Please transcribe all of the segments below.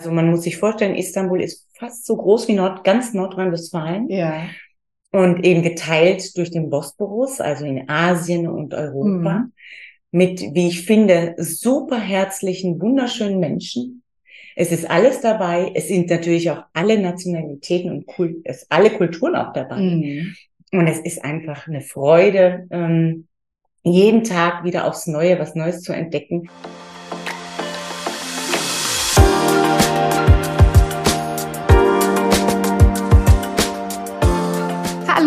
Also man muss sich vorstellen, Istanbul ist fast so groß wie Nord, ganz Nordrhein-Westfalen. Ja. Und eben geteilt durch den Bosporus, also in Asien und Europa. Mhm. Mit, wie ich finde, super herzlichen, wunderschönen Menschen. Es ist alles dabei. Es sind natürlich auch alle Nationalitäten und Kult, es alle Kulturen auch dabei. Mhm. Und es ist einfach eine Freude, ähm, jeden Tag wieder aufs Neue was Neues zu entdecken.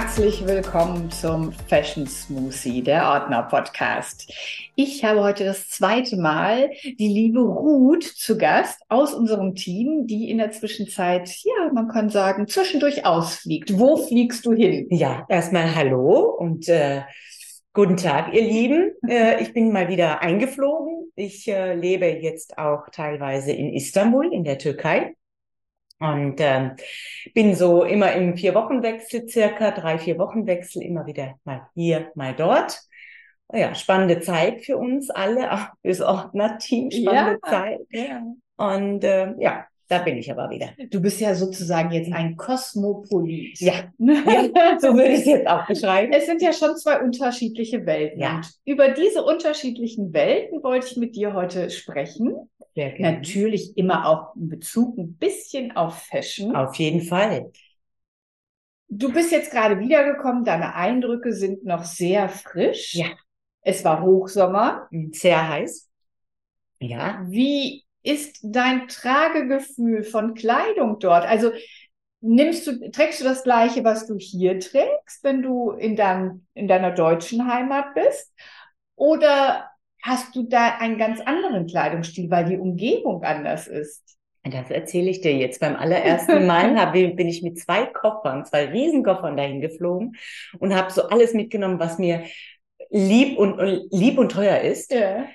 Herzlich willkommen zum Fashion Smoothie, der Ordner Podcast. Ich habe heute das zweite Mal die liebe Ruth zu Gast aus unserem Team, die in der Zwischenzeit, ja, man kann sagen, zwischendurch ausfliegt. Wo fliegst du hin? Ja, erstmal hallo und äh, guten Tag, ihr Lieben. Äh, ich bin mal wieder eingeflogen. Ich äh, lebe jetzt auch teilweise in Istanbul in der Türkei. Und ähm, bin so immer im Vier-Wochen-Wechsel, circa drei, vier Wochen-Wechsel, immer wieder mal hier, mal dort. Ja, spannende Zeit für uns alle, auch fürs Ordner-Team, spannende ja. Zeit. Ja. Und äh, ja, da bin ich aber wieder. Du bist ja sozusagen jetzt ein Kosmopolit. Ja, ja so würde ich es jetzt auch beschreiben. Es sind ja schon zwei unterschiedliche Welten. Ja. Und über diese unterschiedlichen Welten wollte ich mit dir heute sprechen. Natürlich immer auch in Bezug ein bisschen auf Fashion. Auf jeden Fall. Du bist jetzt gerade wiedergekommen, deine Eindrücke sind noch sehr frisch. Ja. Es war Hochsommer. Sehr heiß. Ja. Wie ist dein Tragegefühl von Kleidung dort? Also nimmst du, trägst du das Gleiche, was du hier trägst, wenn du in, dein, in deiner deutschen Heimat bist? Oder hast du da einen ganz anderen Kleidungsstil, weil die Umgebung anders ist. Das erzähle ich dir jetzt. Beim allerersten Mal hab, bin ich mit zwei Koffern, zwei Riesenkoffern dahin geflogen und habe so alles mitgenommen, was mir lieb und, lieb und teuer ist. Ja.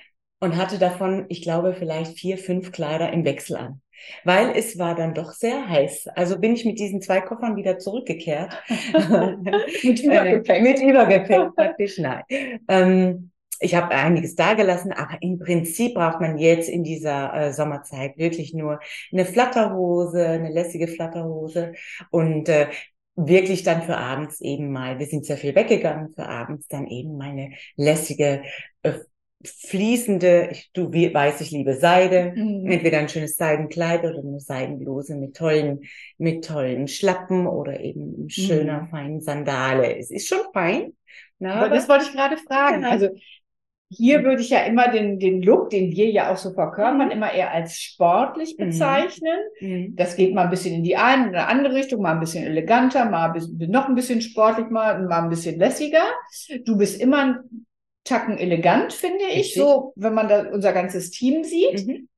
Und hatte davon, ich glaube, vielleicht vier, fünf Kleider im Wechsel an. Weil es war dann doch sehr heiß. Also bin ich mit diesen zwei Koffern wieder zurückgekehrt. mit Übergepäck. mit Übergepäck praktisch, nein. Ähm, ich habe einiges dagelassen, aber im Prinzip braucht man jetzt in dieser äh, Sommerzeit wirklich nur eine Flatterhose, eine lässige Flatterhose und äh, wirklich dann für abends eben mal, wir sind sehr viel weggegangen, für abends dann eben meine lässige äh, fließende, ich, du weißt, ich liebe Seide, mhm. entweder ein schönes Seidenkleid oder eine Seidenbluse mit tollen, mit tollen Schlappen oder eben schöner, mhm. feinen Sandale. Es ist schon fein. Na, aber, aber das wollte ich gerade fragen. Genau. Also hier mhm. würde ich ja immer den, den Look, den wir ja auch so verkörpern, mhm. immer eher als sportlich mhm. bezeichnen. Mhm. Das geht mal ein bisschen in die eine oder andere Richtung, mal ein bisschen eleganter, mal ein bisschen, noch ein bisschen sportlich, mal, mal ein bisschen lässiger. Du bist immer ein Tacken elegant, finde ich, Richtig. so, wenn man da unser ganzes Team sieht. Mhm.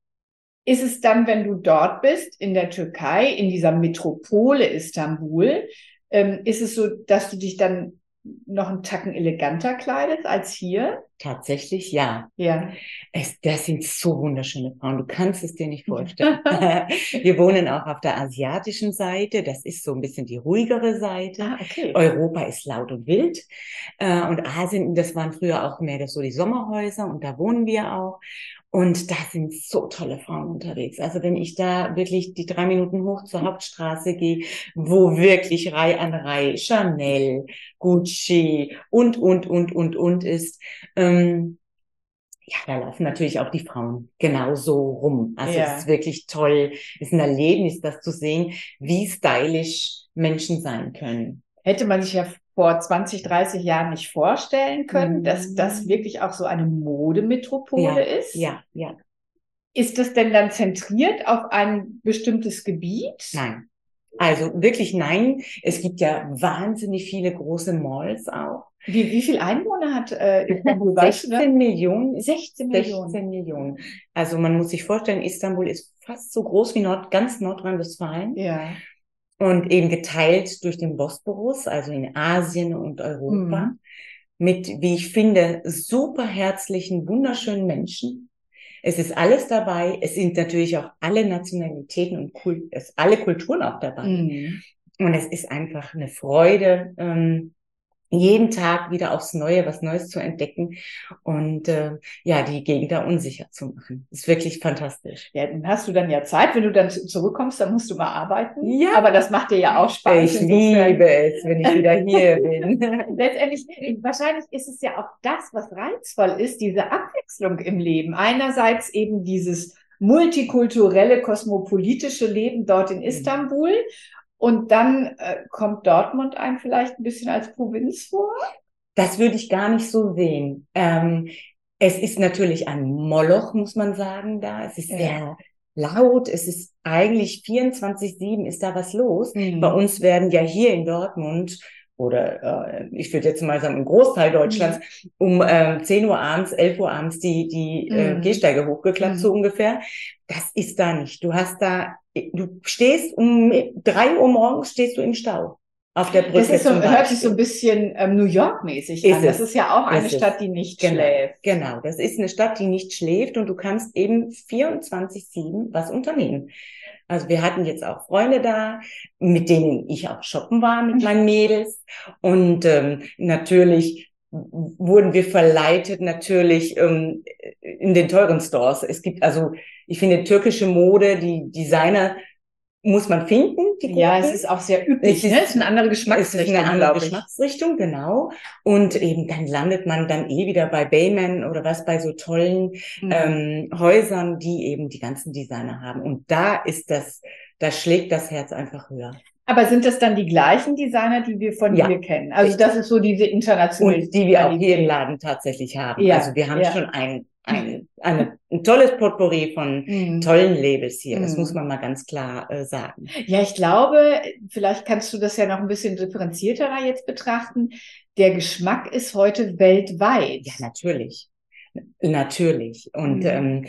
Ist es dann, wenn du dort bist, in der Türkei, in dieser Metropole Istanbul, ähm, ist es so, dass du dich dann noch einen Tacken eleganter kleidet als hier? Tatsächlich ja. Ja. Es, das sind so wunderschöne Frauen. Du kannst es dir nicht vorstellen. Wir wohnen auch auf der asiatischen Seite. Das ist so ein bisschen die ruhigere Seite. Ah, okay. Europa ist laut und wild. Äh, und Asien, das waren früher auch mehr so die Sommerhäuser und da wohnen wir auch. Und da sind so tolle Frauen unterwegs. Also wenn ich da wirklich die drei Minuten hoch zur Hauptstraße gehe, wo wirklich Reihe an Reihe Chanel, Gucci und, und, und, und, und ist, ähm, ja, da laufen natürlich auch die Frauen genauso rum. Also ja. es ist wirklich toll, es ist ein Erlebnis, das zu sehen, wie stylisch Menschen sein können. Hätte man sich ja vor 20, 30 Jahren nicht vorstellen können, mhm. dass das wirklich auch so eine Modemetropole ja, ist. Ja, ja. Ist das denn dann zentriert auf ein bestimmtes Gebiet? Nein. Also wirklich nein. Es gibt ja wahnsinnig viele große Malls auch. Wie, wie viel Einwohner hat äh, Istanbul? 16 Millionen. 16 Millionen. 16 Millionen. Also man muss sich vorstellen, Istanbul ist fast so groß wie Nord, ganz Nordrhein-Westfalen. Ja. Und eben geteilt durch den Bosporus, also in Asien und Europa. Mhm. Mit, wie ich finde, super herzlichen, wunderschönen Menschen. Es ist alles dabei. Es sind natürlich auch alle Nationalitäten und Kult, es alle Kulturen auch dabei. Mhm. Und es ist einfach eine Freude, ähm, jeden Tag wieder aufs Neue was Neues zu entdecken und äh, ja, die Gegend da unsicher zu machen. ist wirklich fantastisch. Ja, dann hast du dann ja Zeit, wenn du dann zurückkommst, dann musst du mal arbeiten. Ja. Aber das macht dir ja auch Spaß. Ich liebe es, wenn ich wieder hier bin. Letztendlich, wahrscheinlich ist es ja auch das, was reizvoll ist, diese Abwechslung im Leben. Einerseits eben dieses multikulturelle, kosmopolitische Leben dort in mhm. Istanbul und dann äh, kommt Dortmund einem vielleicht ein bisschen als Provinz vor? Das würde ich gar nicht so sehen. Ähm, es ist natürlich ein Moloch, muss man sagen, da. Es ist ja. sehr laut. Es ist eigentlich 24-7 ist da was los. Mhm. Bei uns werden ja hier in Dortmund oder äh, ich würde jetzt mal sagen, im Großteil Deutschlands, mhm. um äh, 10 Uhr abends, 11 Uhr abends die, die äh, mhm. äh, Gehsteige hochgeklappt, mhm. so ungefähr. Das ist da nicht. Du hast da, du stehst um drei Uhr morgens stehst du im Stau. Auf der Brücke. Das ist so, hört sich so ein bisschen ähm, New York-mäßig an. Das ist ja auch eine ist Stadt, die nicht genau, schläft. Genau, das ist eine Stadt, die nicht schläft und du kannst eben 24-7 was unternehmen. Also wir hatten jetzt auch Freunde da, mit denen ich auch shoppen war mit meinen Mädels. Und ähm, natürlich wurden wir verleitet, natürlich ähm, in den teuren Stores. Es gibt also, ich finde, türkische Mode, die Designer muss man finden. Ja, es ist auch sehr üblich. Es ist, ne? es ist eine andere Geschmacksrichtung. Es ist eine andere Geschmacksrichtung, genau. Und eben dann landet man dann eh wieder bei Bayman oder was bei so tollen mhm. ähm, Häusern, die eben die ganzen Designer haben. Und da ist das, da schlägt das Herz einfach höher. Aber sind das dann die gleichen Designer, die wir von ja, hier kennen? Also das ist so diese internationale. Und die wir auch hier im Laden tatsächlich haben. Ja, also wir haben ja. schon ein ein, eine, ein tolles Potpourri von mhm. tollen Labels hier. Das mhm. muss man mal ganz klar äh, sagen. Ja, ich glaube, vielleicht kannst du das ja noch ein bisschen differenzierter jetzt betrachten. Der Geschmack ist heute weltweit. Ja, natürlich. Natürlich. Und mhm. ähm,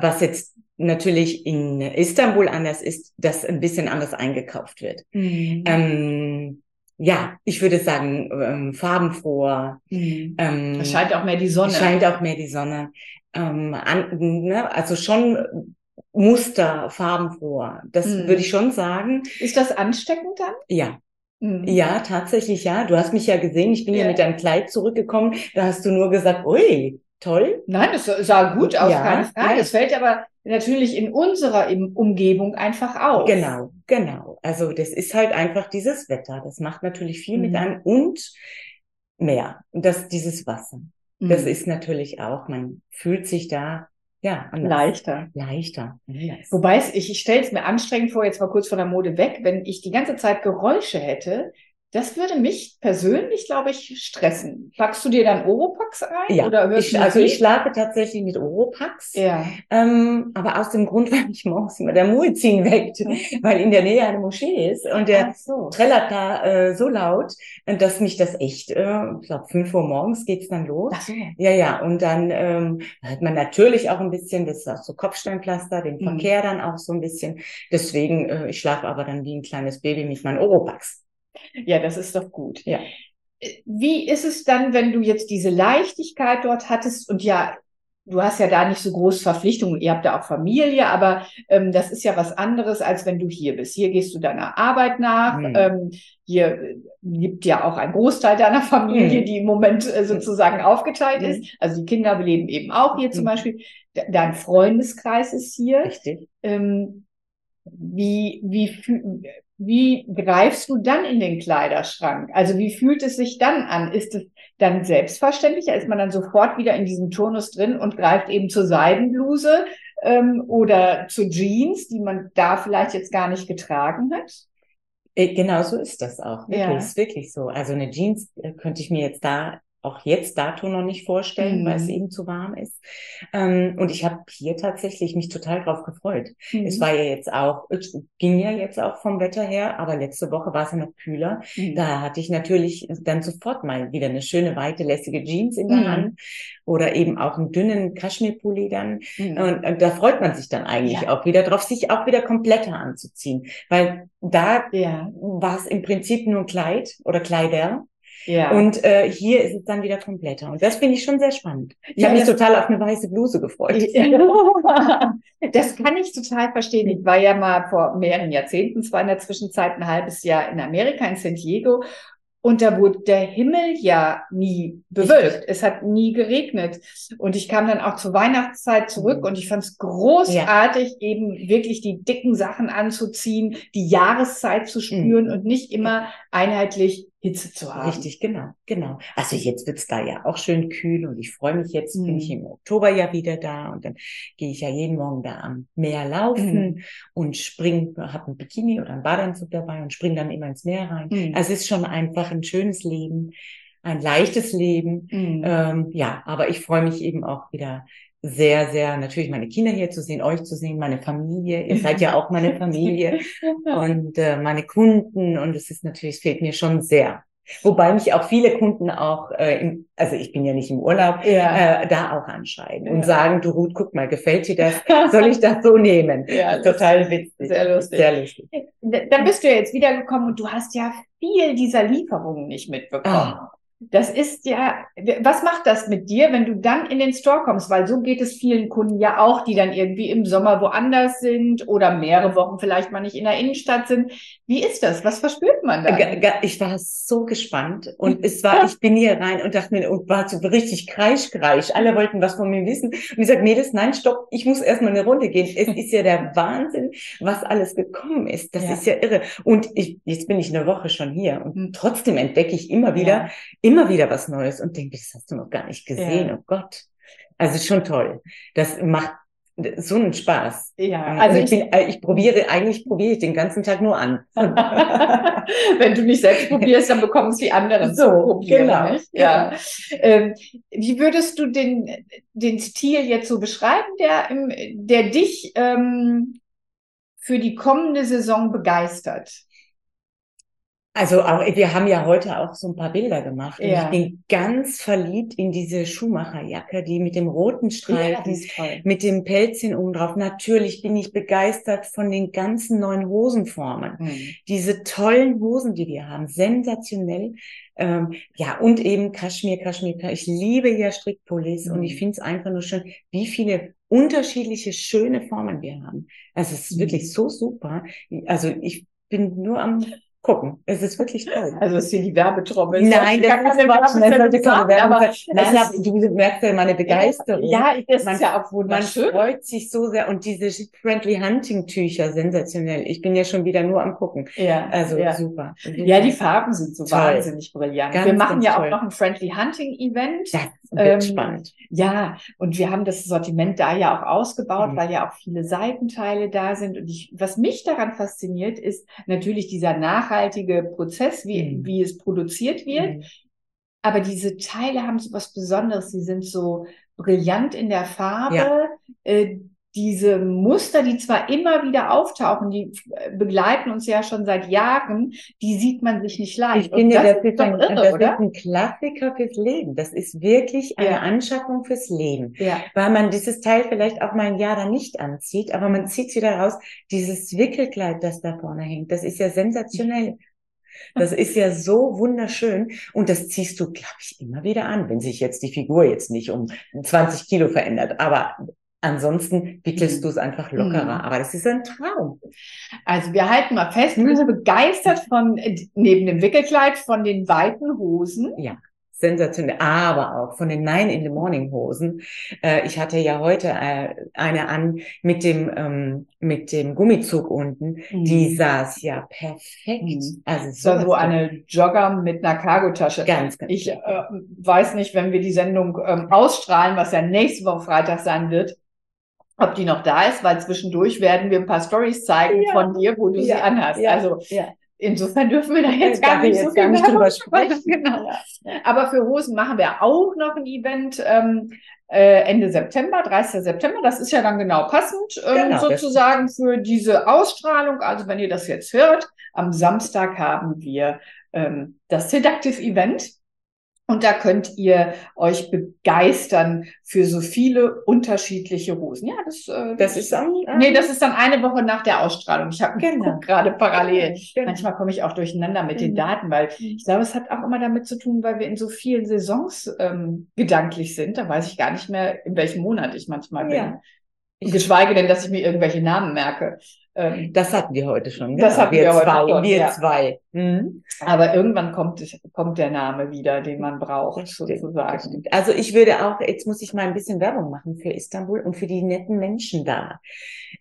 was jetzt natürlich in Istanbul anders ist, dass ein bisschen anders eingekauft wird. Mhm. Ähm, ja, ich würde sagen, ähm, farbenfroher. Mhm. Ähm, es scheint auch mehr die Sonne. Scheint auch mehr die Sonne. Ähm, an, ne? Also schon Muster, farbenfroher. Das mhm. würde ich schon sagen. Ist das ansteckend dann? Ja. Mhm. Ja, tatsächlich ja. Du hast mich ja gesehen, ich bin ja. ja mit deinem Kleid zurückgekommen. Da hast du nur gesagt, ui, toll. Nein, das sah gut aus, ja, keine Frage. Es fällt aber natürlich in unserer Umgebung einfach auf. Genau, genau. Also das ist halt einfach dieses Wetter. Das macht natürlich viel mhm. mit einem und mehr. Das, dieses Wasser. Mhm. Das ist natürlich auch, man fühlt sich da ja, anders. leichter. Leichter. Yes. Wobei ich, ich stelle es mir anstrengend vor, jetzt mal kurz von der Mode weg, wenn ich die ganze Zeit Geräusche hätte, das würde mich persönlich, glaube ich, stressen. Packst du dir dann Oropax ein? Ja, oder hörst ich, also ich schlafe tatsächlich mit Oropax. Ja. Ähm, aber aus dem Grund, weil mich morgens immer der Muezzin weckt, weil in der Nähe eine Moschee ist und der so. trällert da äh, so laut, dass mich das echt, äh, ich glaube, fünf Uhr morgens geht's dann los. Ach so. Ja, ja. Und dann ähm, hört man natürlich auch ein bisschen, das ist auch so Kopfsteinpflaster, den mhm. Verkehr dann auch so ein bisschen. Deswegen, äh, ich schlafe aber dann wie ein kleines Baby mit meinem Oropax. Ja, das ist doch gut. Ja. Wie ist es dann, wenn du jetzt diese Leichtigkeit dort hattest und ja, du hast ja da nicht so große Verpflichtungen, ihr habt ja auch Familie, aber ähm, das ist ja was anderes, als wenn du hier bist. Hier gehst du deiner Arbeit nach, mhm. ähm, hier gibt ja auch ein Großteil deiner Familie, mhm. die im Moment äh, sozusagen aufgeteilt mhm. ist. Also die Kinder leben eben auch hier zum mhm. Beispiel. Dein Freundeskreis ist hier. Richtig. Ähm, wie, wie, wie greifst du dann in den Kleiderschrank? Also wie fühlt es sich dann an? Ist es dann selbstverständlicher? Ist man dann sofort wieder in diesem Turnus drin und greift eben zur Seidenbluse ähm, oder zu Jeans, die man da vielleicht jetzt gar nicht getragen hat? Äh, genau so ist das auch. Wirklich, ja. ist wirklich so. Also eine Jeans äh, könnte ich mir jetzt da auch jetzt dato noch nicht vorstellen, mhm. weil es eben zu warm ist. Ähm, und ich habe hier tatsächlich mich total drauf gefreut. Mhm. Es war ja jetzt auch, es ging ja jetzt auch vom Wetter her, aber letzte Woche war es ja noch kühler. Mhm. Da hatte ich natürlich dann sofort mal wieder eine schöne, weite, lässige Jeans in der mhm. Hand oder eben auch einen dünnen Kaschmirpulli dann. Mhm. Und, und, da freut man sich dann eigentlich ja. auch wieder drauf, sich auch wieder kompletter anzuziehen. Weil da ja. war es im Prinzip nur ein Kleid oder Kleider. Ja. Und äh, hier ist es dann wieder kompletter. Und das finde ich schon sehr spannend. Ich ja, habe mich total auf eine weiße Bluse gefreut. das kann ich total verstehen. Ich war ja mal vor mehreren Jahrzehnten, zwar in der Zwischenzeit ein halbes Jahr in Amerika, in San Diego. Und da wurde der Himmel ja nie bewölkt. Es hat nie geregnet. Und ich kam dann auch zur Weihnachtszeit zurück mhm. und ich fand es großartig, ja. eben wirklich die dicken Sachen anzuziehen, die Jahreszeit zu spüren mhm. und nicht immer einheitlich Hitze zu haben. Richtig, genau, genau. Also jetzt wird's da ja auch schön kühl und ich freue mich jetzt, mhm. bin ich mhm. im Oktober ja wieder da und dann gehe ich ja jeden Morgen da am Meer laufen mhm. und spring, habe ein Bikini oder ein Badeanzug dabei und spring dann immer ins Meer rein. Mhm. Also es ist schon einfach ein schönes Leben, ein leichtes Leben. Mhm. Ähm, ja, aber ich freue mich eben auch wieder sehr, sehr natürlich meine Kinder hier zu sehen, euch zu sehen, meine Familie. Ihr seid ja auch meine Familie und äh, meine Kunden und es ist natürlich, es fehlt mir schon sehr. Wobei mich auch viele Kunden auch, äh, im, also ich bin ja nicht im Urlaub, ja. äh, da auch anschreiben ja. und sagen, du Ruth, guck mal, gefällt dir das? Soll ich das so nehmen? Ja, total witzig. Sehr lustig. Sehr lustig. Dann bist du ja jetzt wiedergekommen und du hast ja viel dieser Lieferungen nicht mitbekommen. Oh. Das ist ja, was macht das mit dir, wenn du dann in den Store kommst? Weil so geht es vielen Kunden ja auch, die dann irgendwie im Sommer woanders sind oder mehrere Wochen vielleicht mal nicht in der Innenstadt sind. Wie ist das? Was verspürt man da? Ich war so gespannt und es war, ich bin hier rein und dachte mir, und war so richtig kreischkreisch. Alle wollten was von mir wissen. Und ich sage, nee, das, nein, stopp, ich muss erstmal eine Runde gehen. Es ist ja der Wahnsinn, was alles gekommen ist. Das ja. ist ja irre. Und ich, jetzt bin ich eine Woche schon hier und hm. trotzdem entdecke ich immer wieder, ja immer wieder was Neues und denke, das hast du noch gar nicht gesehen. Ja. Oh Gott. Also schon toll. Das macht so einen Spaß. Ja, also ich, ich, bin, äh, ich probiere, eigentlich probiere ich den ganzen Tag nur an. Wenn du nicht selbst probierst, dann bekommen es die anderen so probieren. Genau. Ja. Ähm, wie würdest du den, den Stil jetzt so beschreiben, der, der dich ähm, für die kommende Saison begeistert? Also auch, wir haben ja heute auch so ein paar Bilder gemacht. Und ja. ich bin ganz verliebt in diese Schuhmacherjacke, die mit dem roten Streifen, ja, mit dem Pelzchen oben drauf. Natürlich bin ich begeistert von den ganzen neuen Hosenformen. Mhm. Diese tollen Hosen, die wir haben, sensationell. Ähm, ja, und eben Kaschmir, Kaschmir, ich liebe ja Strickpullis mhm. und ich mhm. finde es einfach nur schön, wie viele unterschiedliche, schöne Formen wir haben. Also es ist mhm. wirklich so super. Also ich bin nur am gucken. Es ist wirklich toll. Also ist hier die Werbetrommel. Nein, das, ist Quatsch. Das sollte keine sein. Nein, du merkst ja meine Begeisterung. Ja, das man, ist ja auch wunderschön. Man freut sich so sehr. Und diese Friendly Hunting Tücher, sensationell. Ich bin ja schon wieder nur am gucken. Ja. Also ja. super. Ja, die Farben sind so toll. wahnsinnig brillant. Ganz, wir machen ja toll. auch noch ein Friendly Hunting Event. Das wird ähm, spannend. Ja, und wir haben das Sortiment da ja auch ausgebaut, mhm. weil ja auch viele Seitenteile da sind. Und ich, was mich daran fasziniert, ist natürlich dieser Nachhaltigkeit nachhaltige Prozess, wie, mhm. wie es produziert wird. Mhm. Aber diese Teile haben so was Besonderes. Sie sind so brillant in der Farbe. Ja. Äh, diese Muster, die zwar immer wieder auftauchen, die äh, begleiten uns ja schon seit Jahren, die sieht man sich nicht leicht. Ich finde, das, das, ist, ein, irre, das ist ein Klassiker fürs Leben. Das ist wirklich eine ja. Anschaffung fürs Leben. Ja. Weil man dieses Teil vielleicht auch mal ein Jahr dann nicht anzieht, aber man zieht es wieder raus. Dieses Wickelkleid, das da vorne hängt, das ist ja sensationell. Das ist ja so wunderschön und das ziehst du, glaube ich, immer wieder an, wenn sich jetzt die Figur jetzt nicht um 20 Kilo verändert. Aber Ansonsten wickelst mhm. du es einfach lockerer. Mhm. Aber das ist ein Traum. Also wir halten mal fest, du bist begeistert von, neben dem Wickelkleid, von den weiten Hosen. Ja, sensationell. Aber auch von den Nine in the Morning Hosen. Äh, ich hatte ja heute äh, eine an mit dem, ähm, mit dem Gummizug unten. Mhm. Die saß ja perfekt. Mhm. Also so, so eine Jogger mit einer Cargotasche. Ganz, ganz. Ich äh, weiß nicht, wenn wir die Sendung ähm, ausstrahlen, was ja nächste Woche Freitag sein wird, ob die noch da ist, weil zwischendurch werden wir ein paar Stories zeigen ja. von dir, wo du ja. sie anhast. Ja. Also Insofern dürfen wir da jetzt gar nicht, so gar nicht drüber sprechen. Genau. Aber für Hosen machen wir auch noch ein Event ähm, äh, Ende September, 30. September. Das ist ja dann genau passend ähm, genau, sozusagen für diese Ausstrahlung. Also wenn ihr das jetzt hört, am Samstag haben wir ähm, das Seductive Event. Und da könnt ihr euch begeistern für so viele unterschiedliche Rosen. Ja, das, äh, das ist dann, äh, nee, das ist dann eine Woche nach der Ausstrahlung. Ich habe genau. gerade parallel. Genau. Manchmal komme ich auch durcheinander mit den genau. Daten, weil ich glaube, es hat auch immer damit zu tun, weil wir in so vielen Saisons ähm, gedanklich sind. Da weiß ich gar nicht mehr, in welchem Monat ich manchmal bin. Ja. Geschweige denn, dass ich mir irgendwelche Namen merke. Ähm, das hatten wir heute schon. Das genau. hatten wir, wir zwei, heute schon, Wir ja. zwei. Mhm. Aber irgendwann kommt, kommt der Name wieder, den man braucht, stimmt, sozusagen. Also ich würde auch, jetzt muss ich mal ein bisschen Werbung machen für Istanbul und für die netten Menschen da.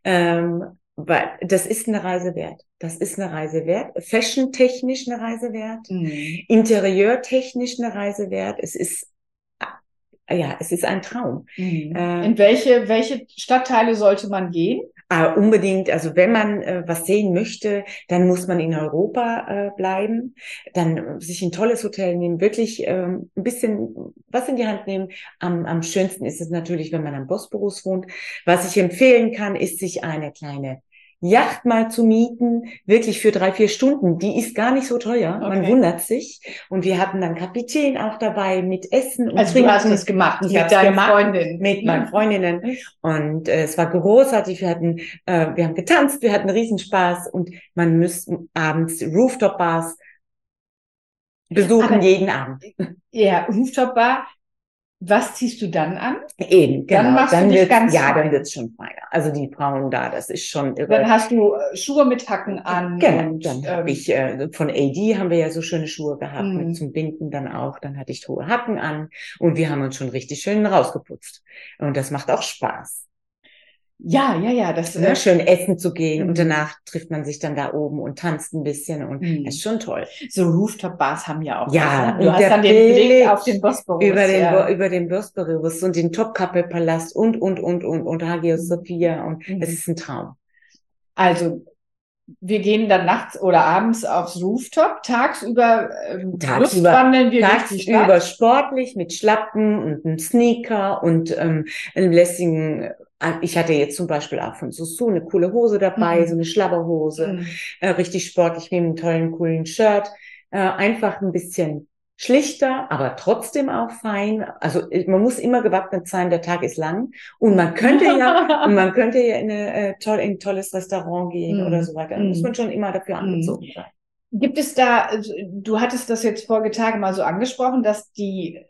Ähm, weil das ist eine Reise wert. Das ist eine Reise wert. Fashion-technisch eine Reise wert. Mhm. Interieur-technisch eine Reise wert. Es ist ja, es ist ein Traum. Mhm. Äh, In welche, welche Stadtteile sollte man gehen? Uh, unbedingt, also wenn man äh, was sehen möchte, dann muss man in Europa äh, bleiben, dann äh, sich ein tolles Hotel nehmen, wirklich ähm, ein bisschen was in die Hand nehmen. Am, am schönsten ist es natürlich, wenn man am Bosporus wohnt. Was ich empfehlen kann, ist sich eine kleine Yacht mal zu mieten, wirklich für drei, vier Stunden. Die ist gar nicht so teuer. Okay. Man wundert sich. Und wir hatten dann Kapitän auch dabei mit Essen und Also Trinken. du hast das gemacht mit deinen Freundinnen. Mit meinen Freundinnen. Und äh, es war großartig. Wir hatten, äh, wir haben getanzt, wir hatten Riesenspaß und man müsste abends Rooftop-Bars besuchen Aber, jeden Abend. Ja, Rooftop-Bar was ziehst du dann an? Eben, genau. Dann machst dann du dich ganz Ja, fein. dann wird's schon feiner. Also die Frauen da, das ist schon irre. Dann hast du äh, Schuhe mit Hacken an. Genau, und, dann ähm, habe ich, äh, von AD haben wir ja so schöne Schuhe gehabt, mit mhm. zum Binden dann auch. Dann hatte ich hohe Hacken an und wir haben uns schon richtig schön rausgeputzt. Und das macht auch Spaß. Ja, ja, ja, das ist ja, schön essen zu gehen und mhm. danach trifft man sich dann da oben und tanzt ein bisschen und mhm. ist schon toll. So Rooftop-Bars haben ja auch. Ja, was, ne? du hast dann den Blick auf den Bosporus. Über den, ja. über den Bosporus und den Topkapi-Palast und, und, und, und, und Hagia mhm. Sophia und mhm. es ist ein Traum. Also, wir gehen dann nachts oder abends aufs Rooftop, tagsüber, ähm, tagsüber wir tagsüber sportlich mit Schlappen und einem Sneaker und ähm, einem lässigen ich hatte jetzt zum Beispiel auch von Susu eine coole Hose dabei, mhm. so eine Schlabberhose, mhm. äh, richtig sportlich mit einem tollen, coolen Shirt. Äh, einfach ein bisschen schlichter, aber trotzdem auch fein. Also äh, man muss immer gewappnet sein, der Tag ist lang und man könnte ja, und man könnte ja in, eine, äh, toll, in ein tolles Restaurant gehen mhm. oder so weiter. Da muss mhm. man schon immer dafür mhm. angezogen sein. Gibt es da, also, du hattest das jetzt vorige Tage mal so angesprochen, dass die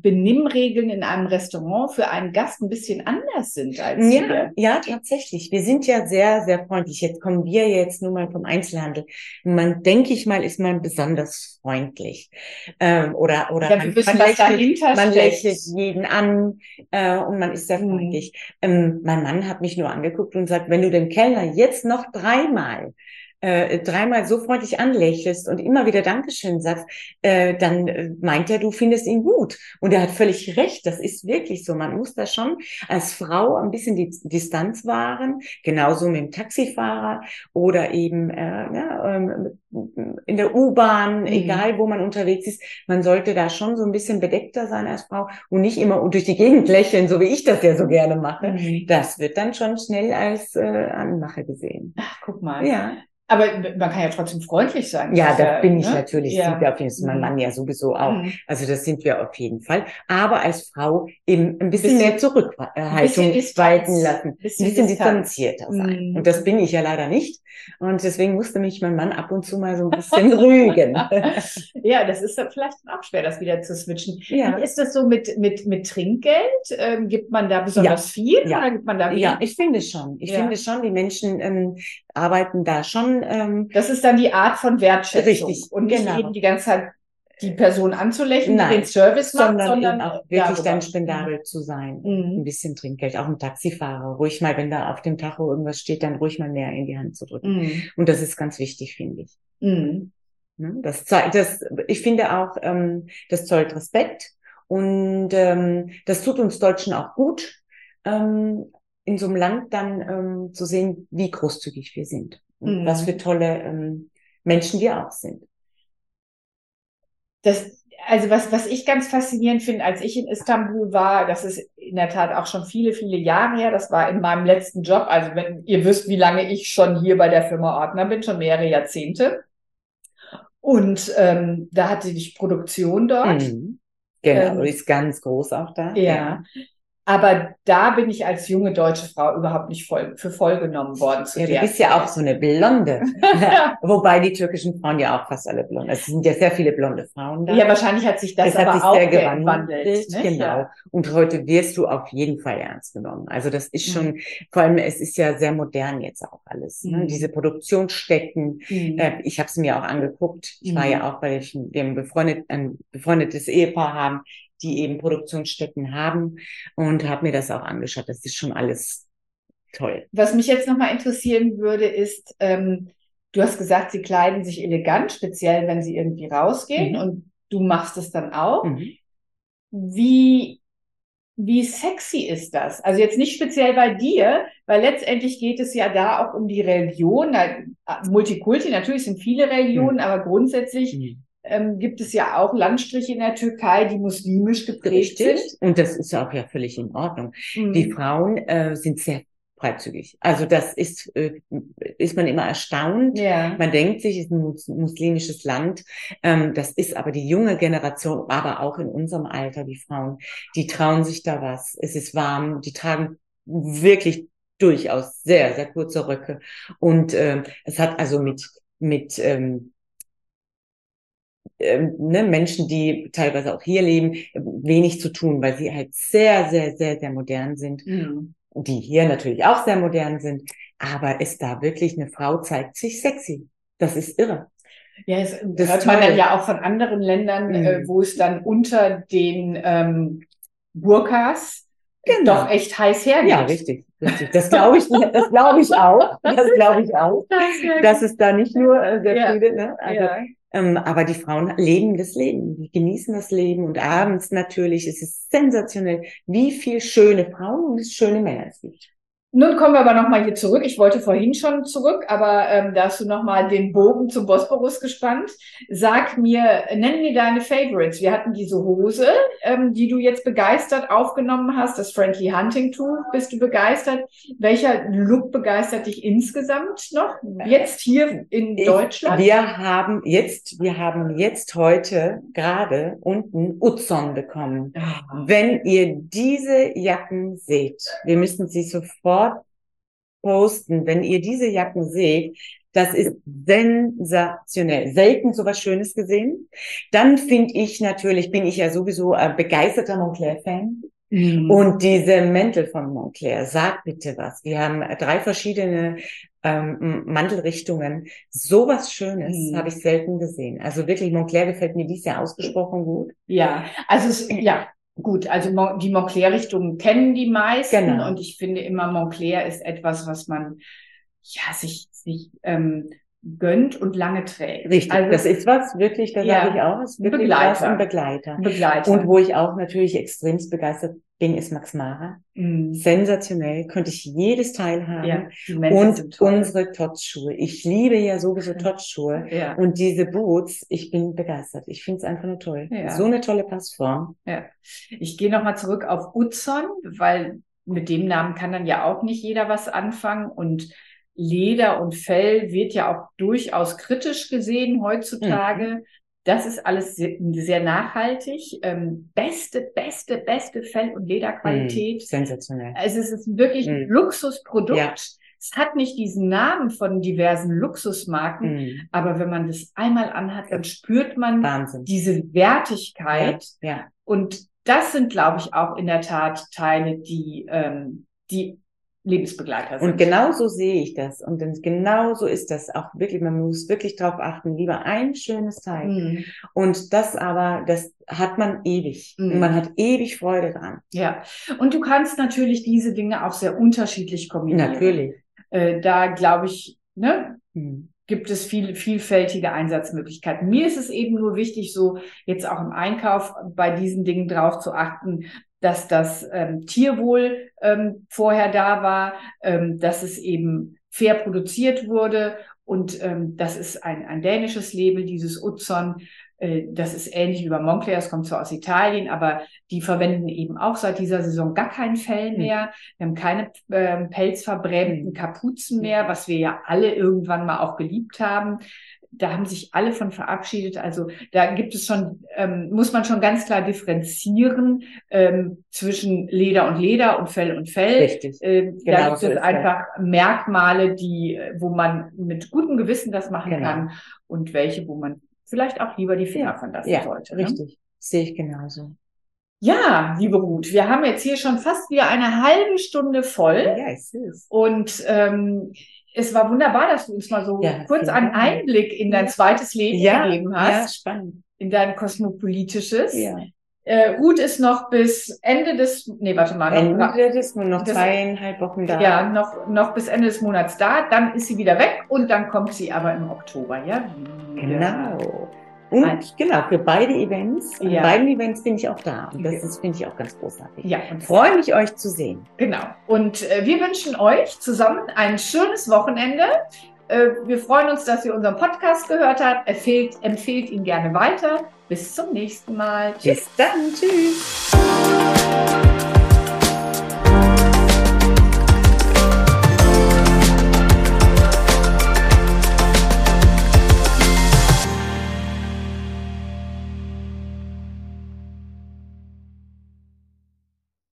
Benimmregeln in einem Restaurant für einen Gast ein bisschen anders sind als ja, hier. Ja, tatsächlich. Wir sind ja sehr, sehr freundlich. Jetzt kommen wir jetzt nur mal vom Einzelhandel. Man, denke ich mal, ist man besonders freundlich. Ähm, oder oder ja, man, wissen, man, lächelt, man lächelt jeden an äh, und man ist sehr mhm. freundlich. Mhm. Ähm, mein Mann hat mich nur angeguckt und sagt, wenn du den Kellner jetzt noch dreimal äh, dreimal so freundlich anlächelst und immer wieder Dankeschön sagst, äh, dann äh, meint er, du findest ihn gut. Und er hat völlig recht, das ist wirklich so. Man muss da schon als Frau ein bisschen die Distanz wahren, genauso mit dem Taxifahrer oder eben äh, ja, ähm, in der U-Bahn, mhm. egal wo man unterwegs ist. Man sollte da schon so ein bisschen bedeckter sein als Frau und nicht immer durch die Gegend lächeln, so wie ich das ja so gerne mache. Mhm. Das wird dann schon schnell als äh, Anmache gesehen. Ach, guck mal. Ja. Aber man kann ja trotzdem freundlich sein. Ja, da ja, bin ich ne? natürlich. Ja. Sind wir auf jeden Fall. Mein mhm. Mann ja sowieso auch. Mhm. Also das sind wir auf jeden Fall. Aber als Frau eben ein bisschen, bisschen mehr Zurückhaltung walten lassen. Ein bisschen, bisschen distanzierter sein. Mhm. Und das bin ich ja leider nicht. Und deswegen musste mich mein Mann ab und zu mal so ein bisschen rügen. ja, das ist vielleicht auch schwer, das wieder zu switchen. Ja. Wie ist das so mit, mit, mit Trinkgeld? Ähm, gibt man da besonders ja. viel? Ja. Oder gibt man da ja, ich finde schon. Ich finde schon, die Menschen ähm, arbeiten da schon. Ähm, das ist dann die Art von Wertschätzung. Richtig. Und nicht genau. eben die ganze Zeit die Person anzulächeln, Nein, den Service macht, sondern, sondern auch wirklich dann spendabel zu sein. Mhm. Ein bisschen Trinkgeld, auch ein Taxifahrer. Ruhig mal, wenn da auf dem Tacho irgendwas steht, dann ruhig mal mehr in die Hand zu drücken. Mhm. Und das ist ganz wichtig, finde ich. Mhm. Ne, das zeigt, das, ich finde auch, ähm, das zollt Respekt und ähm, das tut uns Deutschen auch gut, ähm, in so einem Land dann ähm, zu sehen, wie großzügig wir sind und mhm. was für tolle ähm, Menschen, die auch sind. Das, also was, was ich ganz faszinierend finde, als ich in Istanbul war, das ist in der Tat auch schon viele, viele Jahre her, das war in meinem letzten Job, also wenn ihr wisst, wie lange ich schon hier bei der Firma Ordner bin, schon mehrere Jahrzehnte. Und ähm, da hatte ich Produktion dort. Mhm. Genau, ähm, ist ganz groß auch da. Ja. ja. Aber da bin ich als junge deutsche Frau überhaupt nicht voll, für voll genommen worden. Zu ja, du bist ja auch so eine Blonde. Wobei die türkischen Frauen ja auch fast alle blond. Es sind ja sehr viele blonde Frauen da. Ja, wahrscheinlich hat sich das, das aber hat sich auch sehr gewandelt. gewandelt ne? Genau. Ja. Und heute wirst du auf jeden Fall ernst genommen. Also das ist schon, mhm. vor allem es ist ja sehr modern jetzt auch alles. Ne? Mhm. Diese Produktionsstätten. Mhm. Äh, ich habe es mir auch angeguckt. Ich war ja mhm. auch, weil ich, wir ein, befreundet, ein befreundetes Ehepaar haben die eben Produktionsstätten haben und habe mir das auch angeschaut. Das ist schon alles toll. Was mich jetzt nochmal interessieren würde, ist, ähm, du hast gesagt, sie kleiden sich elegant, speziell wenn sie irgendwie rausgehen mhm. und du machst es dann auch. Mhm. Wie, wie sexy ist das? Also jetzt nicht speziell bei dir, weil letztendlich geht es ja da auch um die Religion. Multikulti, natürlich sind viele Religionen, mhm. aber grundsätzlich mhm ähm, gibt es ja auch Landstriche in der Türkei, die muslimisch geprägt Richtig. sind. Und das ist auch ja völlig in Ordnung. Mhm. Die Frauen äh, sind sehr freizügig. Also das ist, äh, ist man immer erstaunt. Ja. Man denkt sich, es ist ein muslimisches Land. Ähm, das ist aber die junge Generation, aber auch in unserem Alter, die Frauen, die trauen sich da was. Es ist warm, die tragen wirklich durchaus sehr, sehr kurze Röcke. Und ähm, es hat also mit, mit ähm, ähm, ne, Menschen, die teilweise auch hier leben, wenig zu tun, weil sie halt sehr, sehr, sehr, sehr modern sind. Mhm. Die hier natürlich auch sehr modern sind. Aber ist da wirklich eine Frau zeigt sich sexy. Das ist irre. Ja, das, das hört man dann ja auch von anderen Ländern, äh, mhm. äh, wo es dann unter den ähm, Burkas genau. doch echt heiß hergeht. Ja, richtig. richtig. Das glaube ich, das glaube ich auch. Das glaube ich auch. Das dass es da nicht nur äh, sehr ja. viele, ne? Also, ja. Ähm, aber die Frauen leben das Leben, die genießen das Leben und abends natürlich, es ist sensationell, wie viel schöne Frauen und schöne Männer es gibt. Nun kommen wir aber nochmal hier zurück. Ich wollte vorhin schon zurück, aber ähm, da hast du nochmal den Bogen zum Bosporus gespannt. Sag mir, nenn mir deine Favorites. Wir hatten diese Hose, ähm, die du jetzt begeistert aufgenommen hast, das Friendly Hunting Tool. Bist du begeistert? Welcher Look begeistert dich insgesamt noch? Jetzt hier in ich, Deutschland? Wir haben jetzt, wir haben jetzt heute gerade unten Utzon bekommen. Oh. Wenn ihr diese Jacken seht, wir müssen sie sofort sofort posten, wenn ihr diese Jacken seht. Das ist sensationell. Selten so was Schönes gesehen. Dann finde ich natürlich, bin ich ja sowieso ein begeisterter Montclair-Fan. Mhm. Und diese Mäntel von Montclair, sag bitte was. Wir haben drei verschiedene ähm, Mantelrichtungen. So was Schönes mhm. habe ich selten gesehen. Also wirklich, Montclair gefällt mir dies Jahr ausgesprochen gut. Ja, also es, ja, Gut, also die Montclair-Richtungen kennen die meisten genau. und ich finde immer, Montclair ist etwas, was man ja sich, sich ähm, gönnt und lange trägt. Richtig, also, das ist was wirklich, da ja, sage ich auch, ist wirklich Begleiter. was ein Begleiter. Begleiter. Und wo ich auch natürlich extremst begeistert bin, ist Max Mara. Mm. Sensationell, könnte ich jedes Teil haben. Ja, und unsere Tots-Schuhe. Ich liebe ja sowieso Tots-Schuhe. Ja. Und diese Boots, ich bin begeistert. Ich finde es einfach nur toll. Ja. So eine tolle Passform. Ja. Ich gehe nochmal zurück auf Utzon, weil mit dem Namen kann dann ja auch nicht jeder was anfangen. Und Leder und Fell wird ja auch durchaus kritisch gesehen heutzutage. Mhm. Das ist alles sehr, sehr nachhaltig. Ähm, beste, beste, beste Fell- und Lederqualität. Mm, sensationell. Also es ist wirklich ein mm. Luxusprodukt. Ja. Es hat nicht diesen Namen von diversen Luxusmarken, mm. aber wenn man das einmal anhat, dann spürt man Wahnsinn. diese Wertigkeit. Ja. ja. Und das sind, glaube ich, auch in der Tat Teile, die, ähm, die Lebensbegleiter sind. Und genau so sehe ich das. Und genau so ist das auch wirklich. Man muss wirklich darauf achten, lieber ein schönes Teil. Mhm. Und das aber, das hat man ewig. Mhm. Und man hat ewig Freude dran. Ja. Und du kannst natürlich diese Dinge auch sehr unterschiedlich kombinieren. Natürlich. Äh, da glaube ich, ne? Mhm gibt es viele vielfältige Einsatzmöglichkeiten. Mir ist es eben nur wichtig, so jetzt auch im Einkauf bei diesen Dingen drauf zu achten, dass das ähm, Tierwohl ähm, vorher da war, ähm, dass es eben fair produziert wurde Und ähm, das ist ein, ein dänisches Label, dieses Utzon. Äh, das ist ähnlich wie bei Moncler, es kommt zwar aus Italien, aber die verwenden eben auch seit dieser Saison gar kein Fell hm. mehr. Wir haben keine äh, pelzverbrämten Kapuzen mehr, was wir ja alle irgendwann mal auch geliebt haben da haben sich alle von verabschiedet. Also da gibt es schon, ähm, muss man schon ganz klar differenzieren ähm, zwischen Leder und Leder und Fell und Fell. Richtig. Ähm, genau da gibt so es einfach ja. Merkmale, die, wo man mit gutem Gewissen das machen genau. kann und welche, wo man vielleicht auch lieber die Finger von lassen ja, sollte. Ne? Richtig. Ne? Sehe ich genauso. Ja, liebe Ruth, wir haben jetzt hier schon fast wieder eine halbe Stunde voll. Ja, es ist. Und ähm, es war wunderbar, dass du uns mal so ja, kurz einen Einblick in dein zweites Leben ja, gegeben hast. Ja, spannend. In dein kosmopolitisches. Ja. Äh, Ruth ist noch bis Ende des, nee, warte mal. Noch, Ende des, noch des, zweieinhalb Wochen da. Ja, noch, noch bis Ende des Monats da. Dann ist sie wieder weg und dann kommt sie aber im Oktober, ja? Genau. Und Nein. genau, für beide Events, ja. beiden Events bin ich auch da. Und das ist, finde ich auch ganz großartig. Ja. Und freue mich, euch zu sehen. Genau. Und äh, wir wünschen euch zusammen ein schönes Wochenende. Äh, wir freuen uns, dass ihr unseren Podcast gehört habt. Empfehlt, empfehlt ihn gerne weiter. Bis zum nächsten Mal. Tschüss. Bis dann. Tschüss.